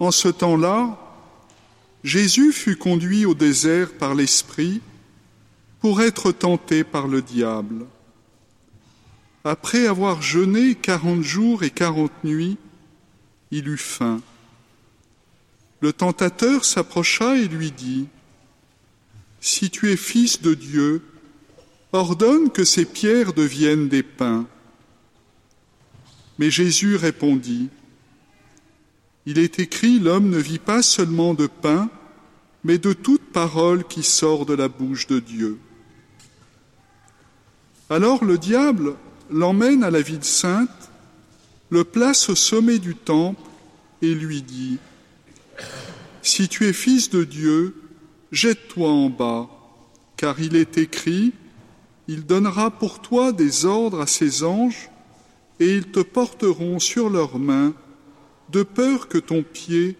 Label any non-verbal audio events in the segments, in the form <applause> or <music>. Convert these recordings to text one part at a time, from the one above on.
En ce temps-là, Jésus fut conduit au désert par l'Esprit pour être tenté par le diable. Après avoir jeûné quarante jours et quarante nuits, il eut faim. Le tentateur s'approcha et lui dit, Si tu es fils de Dieu, ordonne que ces pierres deviennent des pains. Mais Jésus répondit, Il est écrit, l'homme ne vit pas seulement de pain, mais de toute parole qui sort de la bouche de Dieu. Alors le diable l'emmène à la ville sainte, le place au sommet du temple et lui dit, Si tu es fils de Dieu, jette-toi en bas, car il est écrit, Il donnera pour toi des ordres à ses anges, et ils te porteront sur leurs mains, de peur que ton pied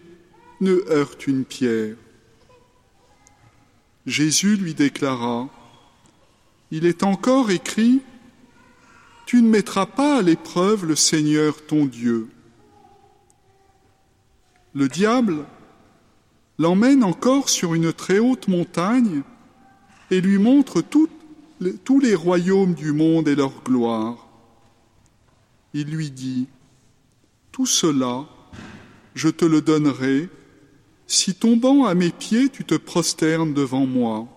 ne heurte une pierre. Jésus lui déclara, il est encore écrit, Tu ne mettras pas à l'épreuve le Seigneur ton Dieu. Le diable l'emmène encore sur une très haute montagne et lui montre tous les royaumes du monde et leur gloire. Il lui dit, Tout cela, je te le donnerai si tombant à mes pieds tu te prosternes devant moi.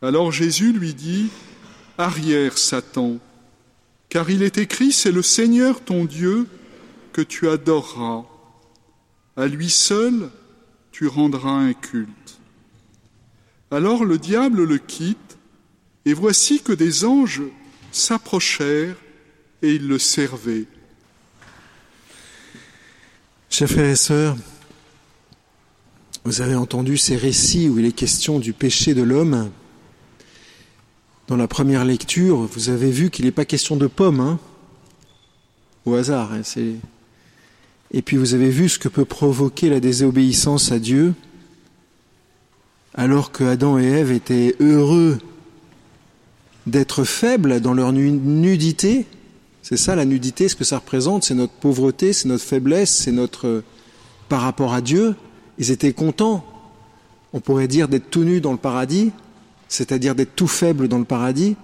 Alors Jésus lui dit, Arrière, Satan, car il est écrit, c'est le Seigneur ton Dieu que tu adoreras. À lui seul, tu rendras un culte. Alors le diable le quitte, et voici que des anges s'approchèrent et ils le servaient. Chers frères et sœurs, vous avez entendu ces récits où il est question du péché de l'homme dans la première lecture, vous avez vu qu'il n'est pas question de pommes, hein, au hasard. Hein, et puis vous avez vu ce que peut provoquer la désobéissance à Dieu, alors que Adam et Ève étaient heureux d'être faibles dans leur nudité. C'est ça la nudité, ce que ça représente, c'est notre pauvreté, c'est notre faiblesse, c'est notre par rapport à Dieu. Ils étaient contents, on pourrait dire, d'être tout nus dans le paradis, c'est-à-dire d'être tout faible dans le paradis,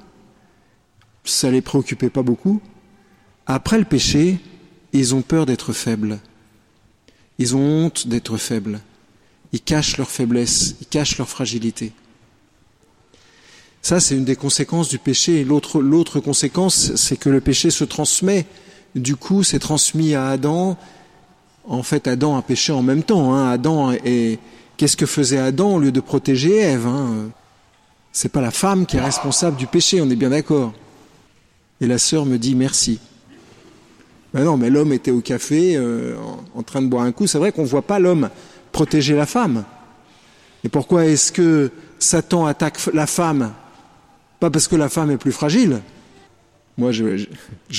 ça les préoccupait pas beaucoup. Après le péché, ils ont peur d'être faibles. Ils ont honte d'être faibles. Ils cachent leur faiblesse, ils cachent leur fragilité. Ça, c'est une des conséquences du péché. L'autre, conséquence, c'est que le péché se transmet. Du coup, c'est transmis à Adam. En fait, Adam a péché en même temps. Hein. Adam est, qu'est-ce que faisait Adam au lieu de protéger Ève hein? C'est pas la femme qui est responsable du péché, on est bien d'accord. Et la sœur me dit merci. Ben non, mais l'homme était au café euh, en train de boire un coup. C'est vrai qu'on ne voit pas l'homme protéger la femme. Et pourquoi est-ce que Satan attaque la femme? Pas parce que la femme est plus fragile. Moi, je,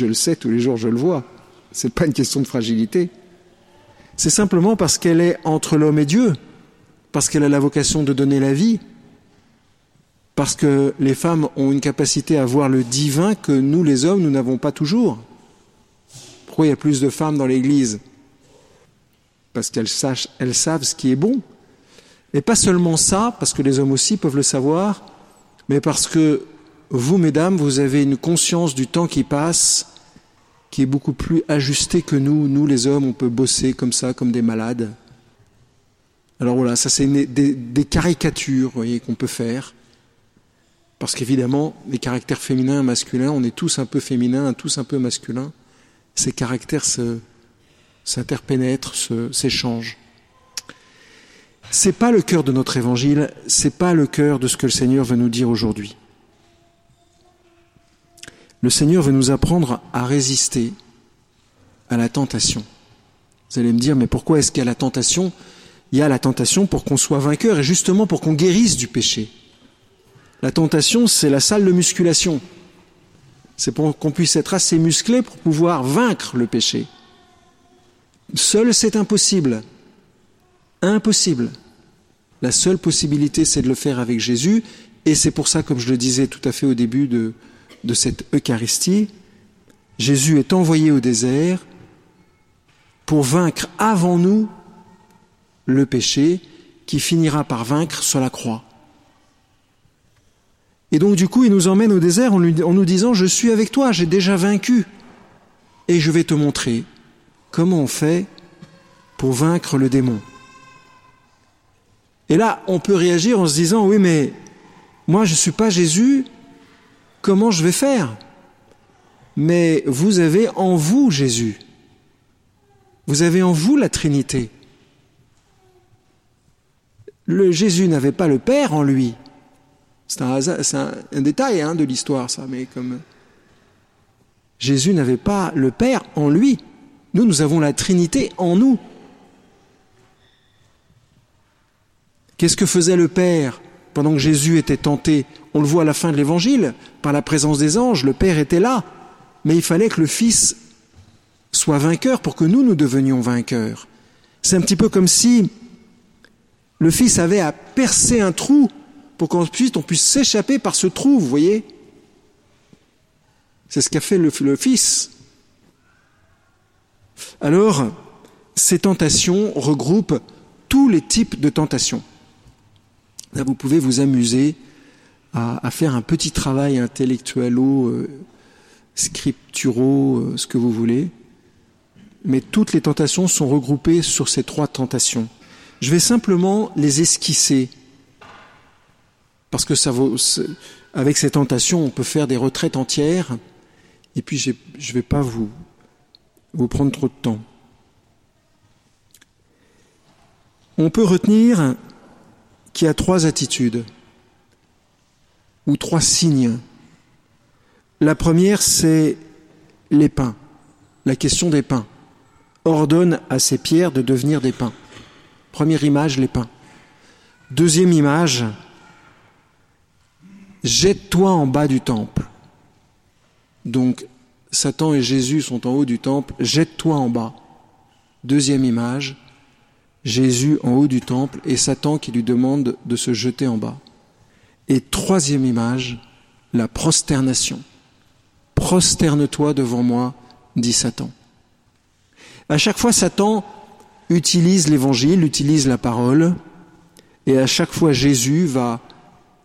le sais, tous les jours, je le vois. C'est pas une question de fragilité. C'est simplement parce qu'elle est entre l'homme et Dieu, parce qu'elle a la vocation de donner la vie, parce que les femmes ont une capacité à voir le divin que nous, les hommes, nous n'avons pas toujours. Pourquoi il y a plus de femmes dans l'Église? Parce qu'elles elles savent ce qui est bon. Et pas seulement ça, parce que les hommes aussi peuvent le savoir, mais parce que vous, mesdames, vous avez une conscience du temps qui passe qui est beaucoup plus ajustée que nous. Nous, les hommes, on peut bosser comme ça, comme des malades. Alors voilà, ça c'est des, caricatures, voyez, qu'on peut faire. Parce qu'évidemment, les caractères féminins et masculins, on est tous un peu féminins, tous un peu masculins. Ces caractères s'interpénètrent, s'échangent. C'est pas le cœur de notre évangile, c'est pas le cœur de ce que le Seigneur veut nous dire aujourd'hui. Le Seigneur veut nous apprendre à résister à la tentation. Vous allez me dire, mais pourquoi est-ce qu'il y a la tentation? Il y a la tentation pour qu'on soit vainqueur et justement pour qu'on guérisse du péché. La tentation, c'est la salle de musculation. C'est pour qu'on puisse être assez musclé pour pouvoir vaincre le péché. Seul, c'est impossible. Impossible. La seule possibilité, c'est de le faire avec Jésus. Et c'est pour ça, comme je le disais tout à fait au début de, cette Eucharistie, Jésus est envoyé au désert pour vaincre avant nous le péché qui finira par vaincre sur la croix. Et donc du coup, il nous emmène au désert en, nous disant, je suis avec toi, j'ai déjà vaincu, et je vais te montrer comment on fait pour vaincre le démon. Et là, on peut réagir en se disant, oui, mais moi, je ne suis pas Jésus, comment je vais faire? Mais vous avez en vous Jésus. Vous avez en vous la Trinité. Le Jésus n'avait pas le Père en lui. C'est un, détail hein, de l'histoire, ça, mais comme Jésus n'avait pas le Père en lui. Nous, nous avons la Trinité en nous. Qu'est-ce que faisait le Père pendant que Jésus était tenté? On le voit à la fin de l'Évangile, par la présence des anges, le Père était là, mais il fallait que le Fils soit vainqueur pour que nous, nous devenions vainqueurs. C'est un petit peu comme si le Fils avait à percer un trou pour qu'on puisse, on puisse s'échapper par ce trou, vous voyez? C'est ce qu'a fait le Fils. Alors, ces tentations regroupent tous les types de tentations. Là, vous pouvez vous amuser à, faire un petit travail intellectuelo, euh, scripturo, euh, ce que vous voulez. Mais toutes les tentations sont regroupées sur ces trois tentations. Je vais simplement les esquisser. Parce que ça vaut, avec ces tentations, on peut faire des retraites entières. Et puis, je ne vais pas vous, vous prendre trop de temps. On peut retenir qui a trois attitudes ou trois signes. La première, c'est les pains, la question des pains. Ordonne à ces pierres de devenir des pains. Première image, les pains. Deuxième image, jette-toi en bas du temple. Donc, Satan et Jésus sont en haut du temple, jette-toi en bas. Deuxième image, Jésus en haut du temple et Satan qui lui demande de se jeter en bas. Et troisième image, la prosternation. Prosterne-toi devant moi, dit Satan. À chaque fois, Satan utilise l'évangile, utilise la parole, et à chaque fois, Jésus va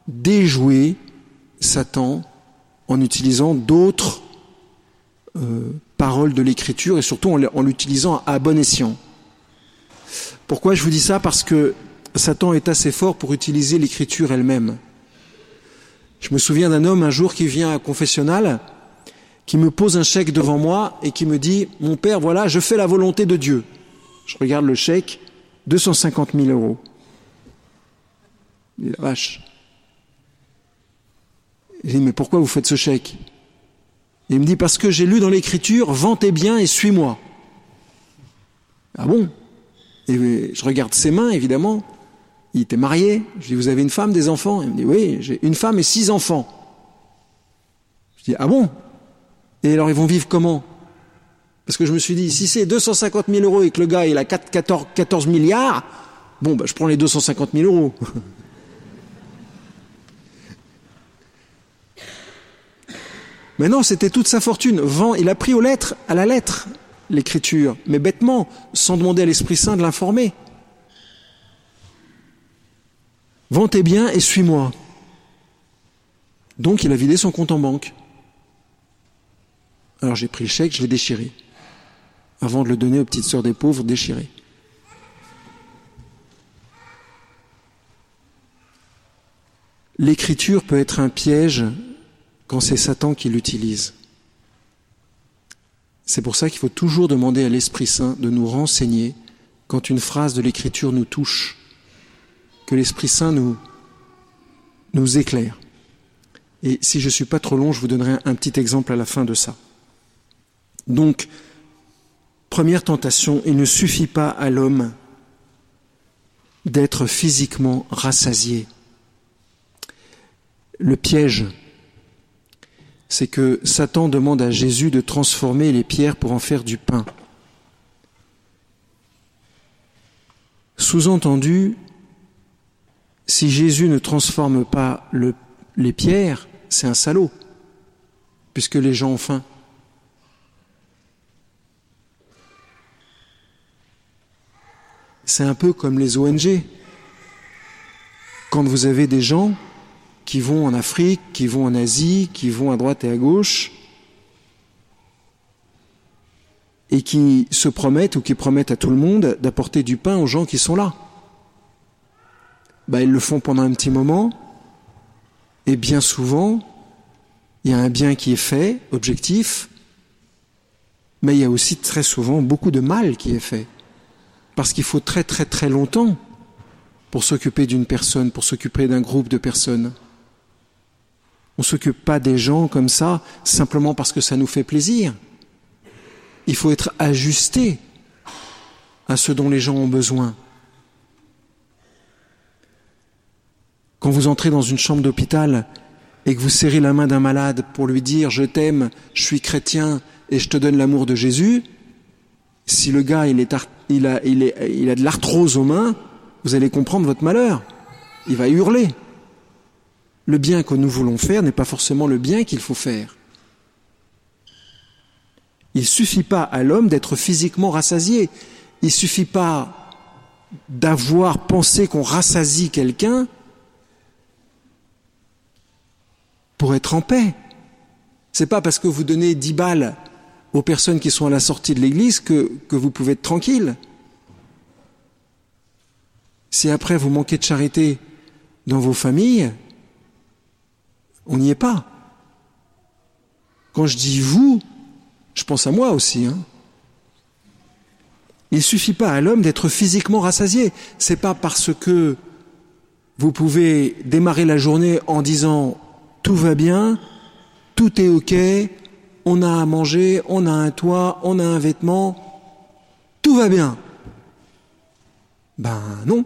déjouer Satan en utilisant d'autres euh, paroles de l'écriture et surtout en l'utilisant à bon escient. Pourquoi je vous dis ça? Parce que Satan est assez fort pour utiliser l'écriture elle-même. Je me souviens d'un homme un jour qui vient à confessionnal, qui me pose un chèque devant moi et qui me dit Mon père, voilà, je fais la volonté de Dieu. Je regarde le chèque, 250 000 euros. Il dit La vache. Il dit Mais pourquoi vous faites ce chèque? Il me dit Parce que j'ai lu dans l'écriture Ventez bien et suis-moi. Ah bon? Et je regarde ses mains, évidemment. Il était marié. Je dis, vous avez une femme, des enfants? Il me dit, oui, j'ai une femme et six enfants. Je dis, ah bon? Et alors, ils vont vivre comment? Parce que je me suis dit, si c'est 250 000 euros et que le gars, il a 14, 14 milliards, bon, bah, je prends les 250 000 euros. <laughs> Mais non, c'était toute sa fortune. Il a pris aux lettres, à la lettre l'écriture, mais bêtement, sans demander à l'Esprit Saint de l'informer. Ventez bien et suis-moi. Donc il a vidé son compte en banque. Alors j'ai pris le chèque, je l'ai déchiré. Avant de le donner aux petites sœurs des pauvres, déchiré. L'écriture peut être un piège quand c'est Satan qui l'utilise. C'est pour ça qu'il faut toujours demander à l'Esprit Saint de nous renseigner quand une phrase de l'Écriture nous touche, que l'Esprit Saint nous, nous éclaire. Et si je ne suis pas trop long, je vous donnerai un petit exemple à la fin de ça. Donc, première tentation, il ne suffit pas à l'homme d'être physiquement rassasié. Le piège c'est que Satan demande à Jésus de transformer les pierres pour en faire du pain. Sous-entendu, si Jésus ne transforme pas les pierres, c'est un salaud, puisque les gens ont faim. C'est un peu comme les ONG. Quand vous avez des gens qui vont en Afrique, qui vont en Asie, qui vont à droite et à gauche, et qui se promettent ou qui promettent à tout le monde d'apporter du pain aux gens qui sont là. Bah, ils le font pendant un petit moment, et bien souvent, il y a un bien qui est fait, objectif, mais il y a aussi très souvent beaucoup de mal qui est fait. Parce qu'il faut très très très longtemps pour s'occuper d'une personne, pour s'occuper d'un groupe de personnes. On s'occupe pas des gens comme ça simplement parce que ça nous fait plaisir. Il faut être ajusté à ce dont les gens ont besoin. Quand vous entrez dans une chambre d'hôpital et que vous serrez la main d'un malade pour lui dire je t'aime, je suis chrétien et je te donne l'amour de Jésus, si le gars il, a, il, est, il a de l'arthrose aux mains, vous allez comprendre votre malheur. Il va hurler. Le bien que nous voulons faire n'est pas forcément le bien qu'il faut faire. Il ne suffit pas à l'homme d'être physiquement rassasié. Il ne suffit pas d'avoir pensé qu'on rassasie quelqu'un pour être en paix. C'est pas parce que vous donnez dix balles aux personnes qui sont à la sortie de l'église que, que vous pouvez être tranquille. Si après vous manquez de charité dans vos familles, on n'y est pas. Quand je dis vous, je pense à moi aussi. Hein. Il ne suffit pas à l'homme d'être physiquement rassasié. C'est pas parce que vous pouvez démarrer la journée en disant tout va bien, tout est ok, on a à manger, on a un toit, on a un vêtement, tout va bien. Ben non.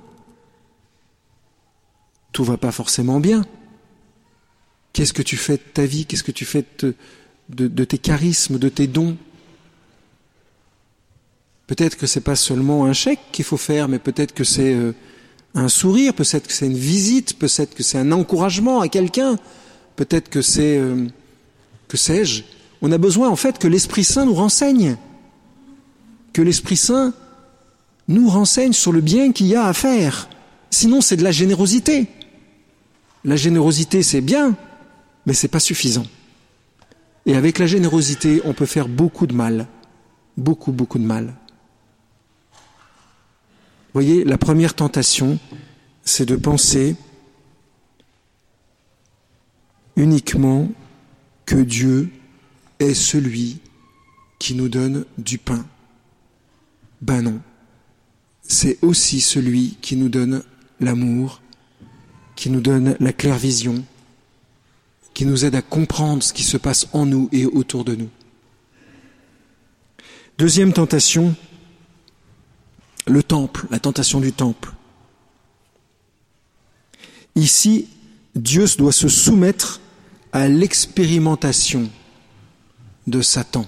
Tout va pas forcément bien. Qu'est-ce que tu fais de ta vie? Qu'est-ce que tu fais de, tes charismes, de tes dons? Peut-être que c'est pas seulement un chèque qu'il faut faire, mais peut-être que c'est euh, un sourire, peut-être que c'est une visite, peut-être que c'est un encouragement à quelqu'un, peut-être que c'est euh, que sais-je? On a besoin en fait que l'Esprit Saint nous renseigne, que l'Esprit Saint nous renseigne sur le bien qu'il y a à faire. Sinon, c'est de la générosité. La générosité, c'est bien, mais c'est pas suffisant. Et avec la générosité, on peut faire beaucoup de mal. Beaucoup, beaucoup de mal. Vous voyez, la première tentation, c'est de penser uniquement que Dieu est celui qui nous donne du pain. Ben non, c'est aussi celui qui nous donne l'amour, qui nous donne la claire vision, qui nous aide à comprendre ce qui se passe en nous et autour de nous. Deuxième tentation, le temple, la tentation du temple. Ici, Dieu doit se soumettre à l'expérimentation de Satan.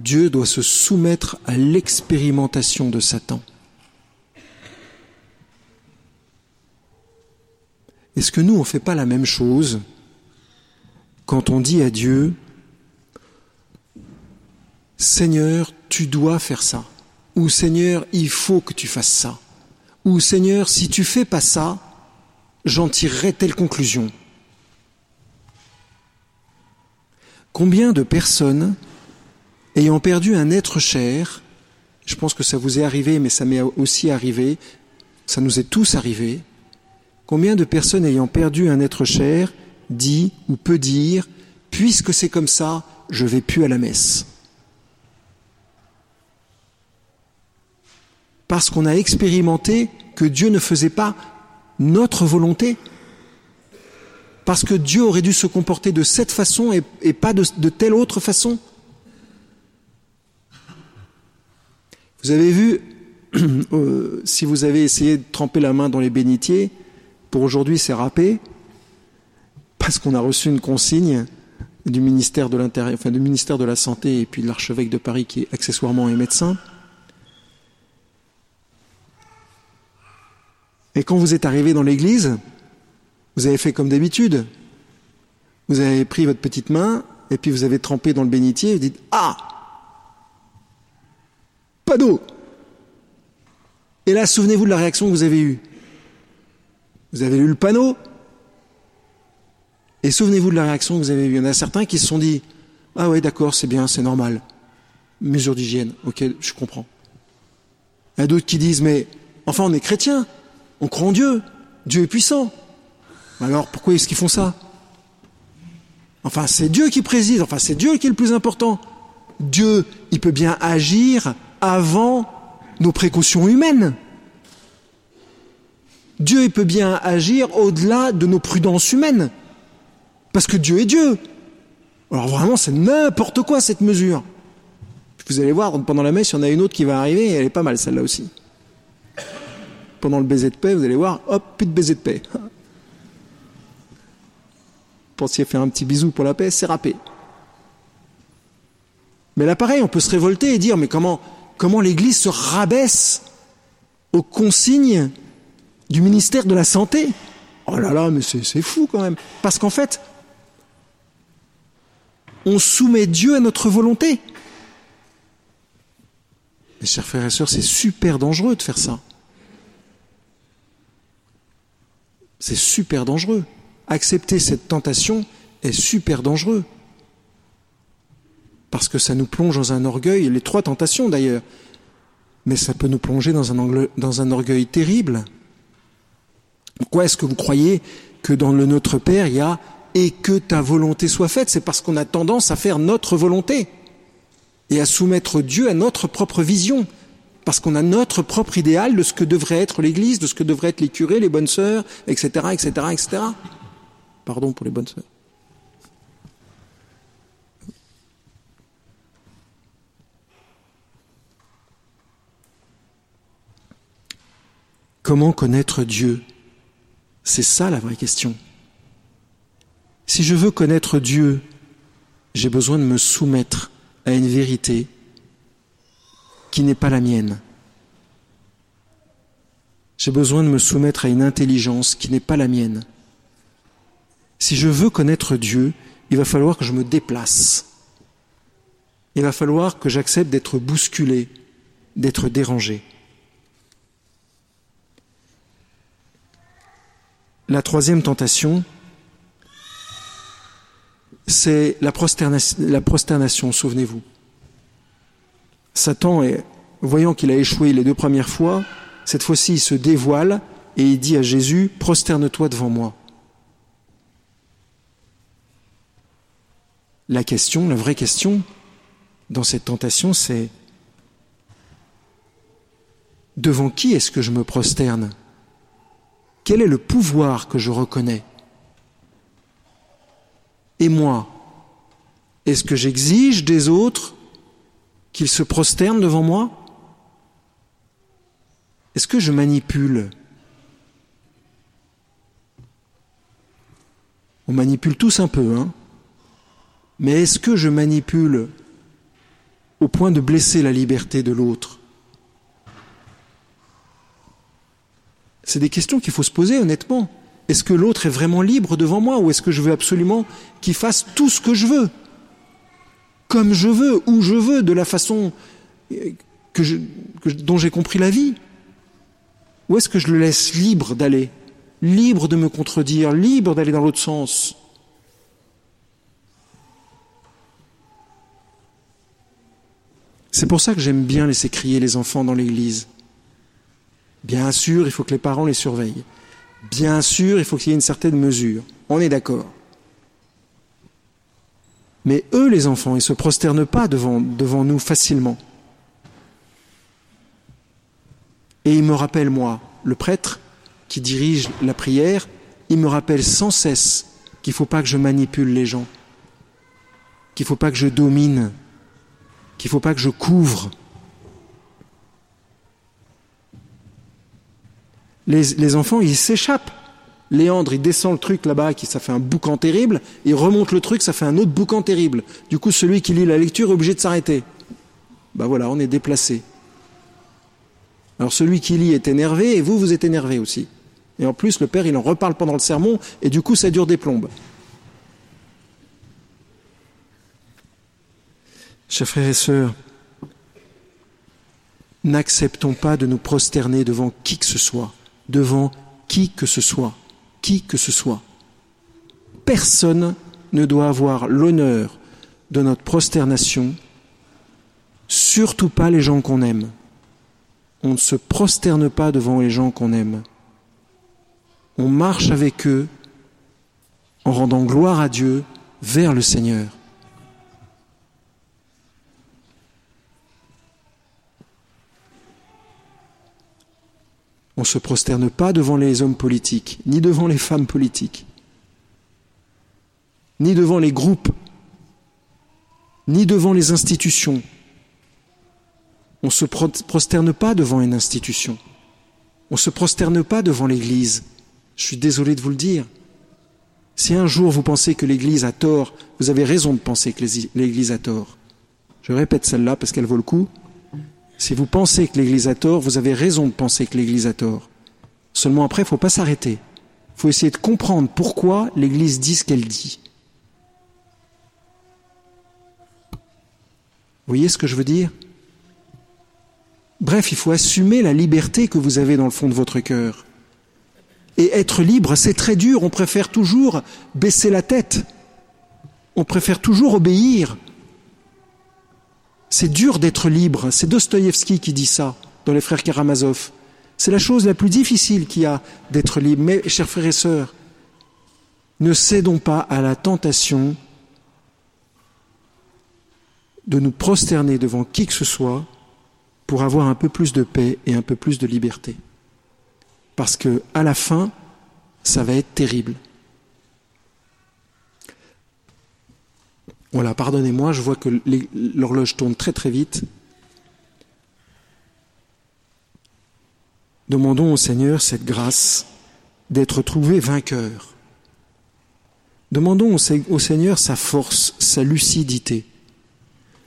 Dieu doit se soumettre à l'expérimentation de Satan. Est-ce que nous, on ne fait pas la même chose quand on dit à Dieu, Seigneur, tu dois faire ça, ou Seigneur, il faut que tu fasses ça, ou Seigneur, si tu fais pas ça, j'en tirerai telle conclusion. Combien de personnes, ayant perdu un être cher, je pense que ça vous est arrivé, mais ça m'est aussi arrivé, ça nous est tous arrivé, Combien de personnes ayant perdu un être cher dit ou peut dire Puisque c'est comme ça, je vais plus à la messe Parce qu'on a expérimenté que Dieu ne faisait pas notre volonté. Parce que Dieu aurait dû se comporter de cette façon et, pas de, de telle autre façon. Vous avez vu, <clears throat> euh, si vous avez essayé de tremper la main dans les bénitiers, pour aujourd'hui, c'est râpé parce qu'on a reçu une consigne du ministère de l'Intérieur, enfin du ministère de la Santé et puis de l'archevêque de Paris qui est accessoirement un médecin. Et quand vous êtes arrivé dans l'église, vous avez fait comme d'habitude. Vous avez pris votre petite main et puis vous avez trempé dans le bénitier et vous dites Ah Pas d'eau Et là, souvenez-vous de la réaction que vous avez eue. Vous avez lu le panneau, et souvenez-vous de la réaction que vous avez eue. Il y en a certains qui se sont dit Ah ouais, d'accord, c'est bien, c'est normal. Mesure d'hygiène, ok, je comprends. Il y a d'autres qui disent Mais enfin, on est chrétien, on croit en Dieu, Dieu est puissant. Alors pourquoi est-ce qu'ils font ça? Enfin, c'est Dieu qui préside, enfin, c'est Dieu qui est le plus important. Dieu, il peut bien agir avant nos précautions humaines. Dieu peut bien agir au-delà de nos prudences humaines. Parce que Dieu est Dieu. Alors vraiment, c'est n'importe quoi cette mesure. Vous allez voir, pendant la messe, il y en a une autre qui va arriver, et elle est pas mal celle-là aussi. Pendant le baiser de paix, vous allez voir, hop, plus de baiser de paix. Pensiez faire un petit bisou pour la paix, c'est râpé. Mais là, pareil, on peut se révolter et dire, mais comment, comment l'Église se rabaisse aux consignes du ministère de la Santé Oh là là, mais c'est fou quand même. Parce qu'en fait, on soumet Dieu à notre volonté. Mes chers frères et sœurs, c'est super dangereux de faire ça. C'est super dangereux. Accepter cette tentation est super dangereux parce que ça nous plonge dans un orgueil, les trois tentations d'ailleurs, mais ça peut nous plonger dans un, dans un orgueil terrible. Pourquoi est-ce que vous croyez que dans le Notre Père, il y a et que ta volonté soit faite C'est parce qu'on a tendance à faire notre volonté et à soumettre Dieu à notre propre vision, parce qu'on a notre propre idéal de ce que devrait être l'Église, de ce que devraient être les curés, les bonnes sœurs, etc., etc., etc. Pardon pour les bonnes sœurs. Comment connaître Dieu? C'est ça la vraie question. Si je veux connaître Dieu, j'ai besoin de me soumettre à une vérité qui n'est pas la mienne. J'ai besoin de me soumettre à une intelligence qui n'est pas la mienne. Si je veux connaître Dieu, il va falloir que je me déplace. Il va falloir que j'accepte d'être bousculé, d'être dérangé. La troisième tentation, c'est la, prosternation, souvenez-vous. Satan, voyant qu'il a échoué les deux premières fois, cette fois-ci il se dévoile et il dit à Jésus, prosterne-toi devant moi. La question, la vraie question dans cette tentation, c'est devant qui est-ce que je me prosterne? Quel est le pouvoir que je reconnais? Et moi, est-ce que j'exige des autres qu'ils se prosternent devant moi? Est-ce que je manipule? On manipule tous un peu, hein. Mais est-ce que je manipule au point de blesser la liberté de l'autre? C'est des questions qu'il faut se poser honnêtement. Est-ce que l'autre est vraiment libre devant moi ou est-ce que je veux absolument qu'il fasse tout ce que je veux Comme je veux, où je veux, de la façon euh, dont j'ai compris la vie? Ou est-ce que je le laisse libre d'aller? Libre de me contredire, libre d'aller dans l'autre sens C'est pour ça que j'aime bien laisser crier les enfants dans l'église. Bien sûr, il faut que les parents les surveillent. Bien sûr, il faut qu'il y ait une certaine mesure. On est d'accord. Mais eux, les enfants, ils ne se prosternent pas devant, nous facilement. Et ils me rappellent, moi, le prêtre qui dirige la prière, il me rappelle sans cesse qu'il ne faut pas que je manipule les gens, qu'il ne faut pas que je domine, qu'il ne faut pas que je couvre, les, enfants, ils s'échappent. Léandre, il descend le truc là-bas, qui ça fait un boucan terrible, il remonte le truc, ça fait un autre boucan terrible. Du coup, celui qui lit la lecture est obligé de s'arrêter. Ben voilà, on est déplacé. Alors celui qui lit est énervé et vous, vous êtes énervé aussi. Et en plus, le père, il en reparle pendant le sermon et du coup, ça dure des plombes. Chers frères et sœurs, n'acceptons pas de nous prosterner devant qui que ce soit, devant qui que ce soit, qui que ce soit. Personne ne doit avoir l'honneur de notre prosternation, surtout pas les gens qu'on aime. On ne se prosterne pas devant les gens qu'on aime. On marche avec eux en rendant gloire à Dieu vers le Seigneur. On ne se prosterne pas devant les hommes politiques, ni devant les femmes politiques, ni devant les groupes, ni devant les institutions. On ne se prosterne pas devant une institution. On ne se prosterne pas devant l'Église. Je suis désolé de vous le dire. Si un jour vous pensez que l'Église a tort, vous avez raison de penser que l'Église a tort. Je répète celle-là parce qu'elle vaut le coup. Si vous pensez que l'Église a tort, vous avez raison de penser que l'Église a tort. Seulement après, il ne faut pas s'arrêter. Il faut essayer de comprendre pourquoi l'Église dit ce qu'elle dit. Vous voyez ce que je veux dire? Bref, il faut assumer la liberté que vous avez dans le fond de votre cœur. Et être libre, c'est très dur. On préfère toujours baisser la tête. On préfère toujours obéir. C'est dur d'être libre. C'est Dostoïevski qui dit ça dans Les Frères Karamazov. C'est la chose la plus difficile qu'il y a d'être libre. Mais, chers frères et sœurs, ne cédons pas à la tentation de nous prosterner devant qui que ce soit pour avoir un peu plus de paix et un peu plus de liberté. Parce que, à la fin, ça va être terrible. Voilà, pardonnez-moi, je vois que l'horloge tourne très très vite. Demandons au Seigneur cette grâce d'être trouvé vainqueur. Demandons au Seigneur sa force, sa lucidité.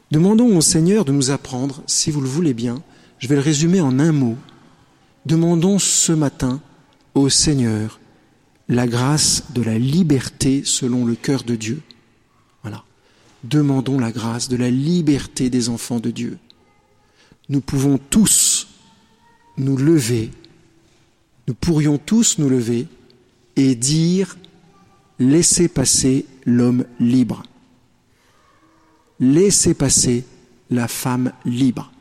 Demandons au Seigneur de nous apprendre, si vous le voulez bien, je vais le résumer en un mot. Demandons ce matin au Seigneur la grâce de la liberté selon le cœur de Dieu demandons la grâce de la liberté des enfants de Dieu. Nous pouvons tous nous lever, nous pourrions tous nous lever et dire laissez passer l'homme libre. Laissez passer la femme libre.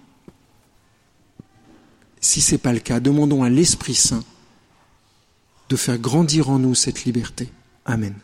Si ce n'est pas le cas, demandons à l'Esprit Saint de faire grandir en nous cette liberté. Amen.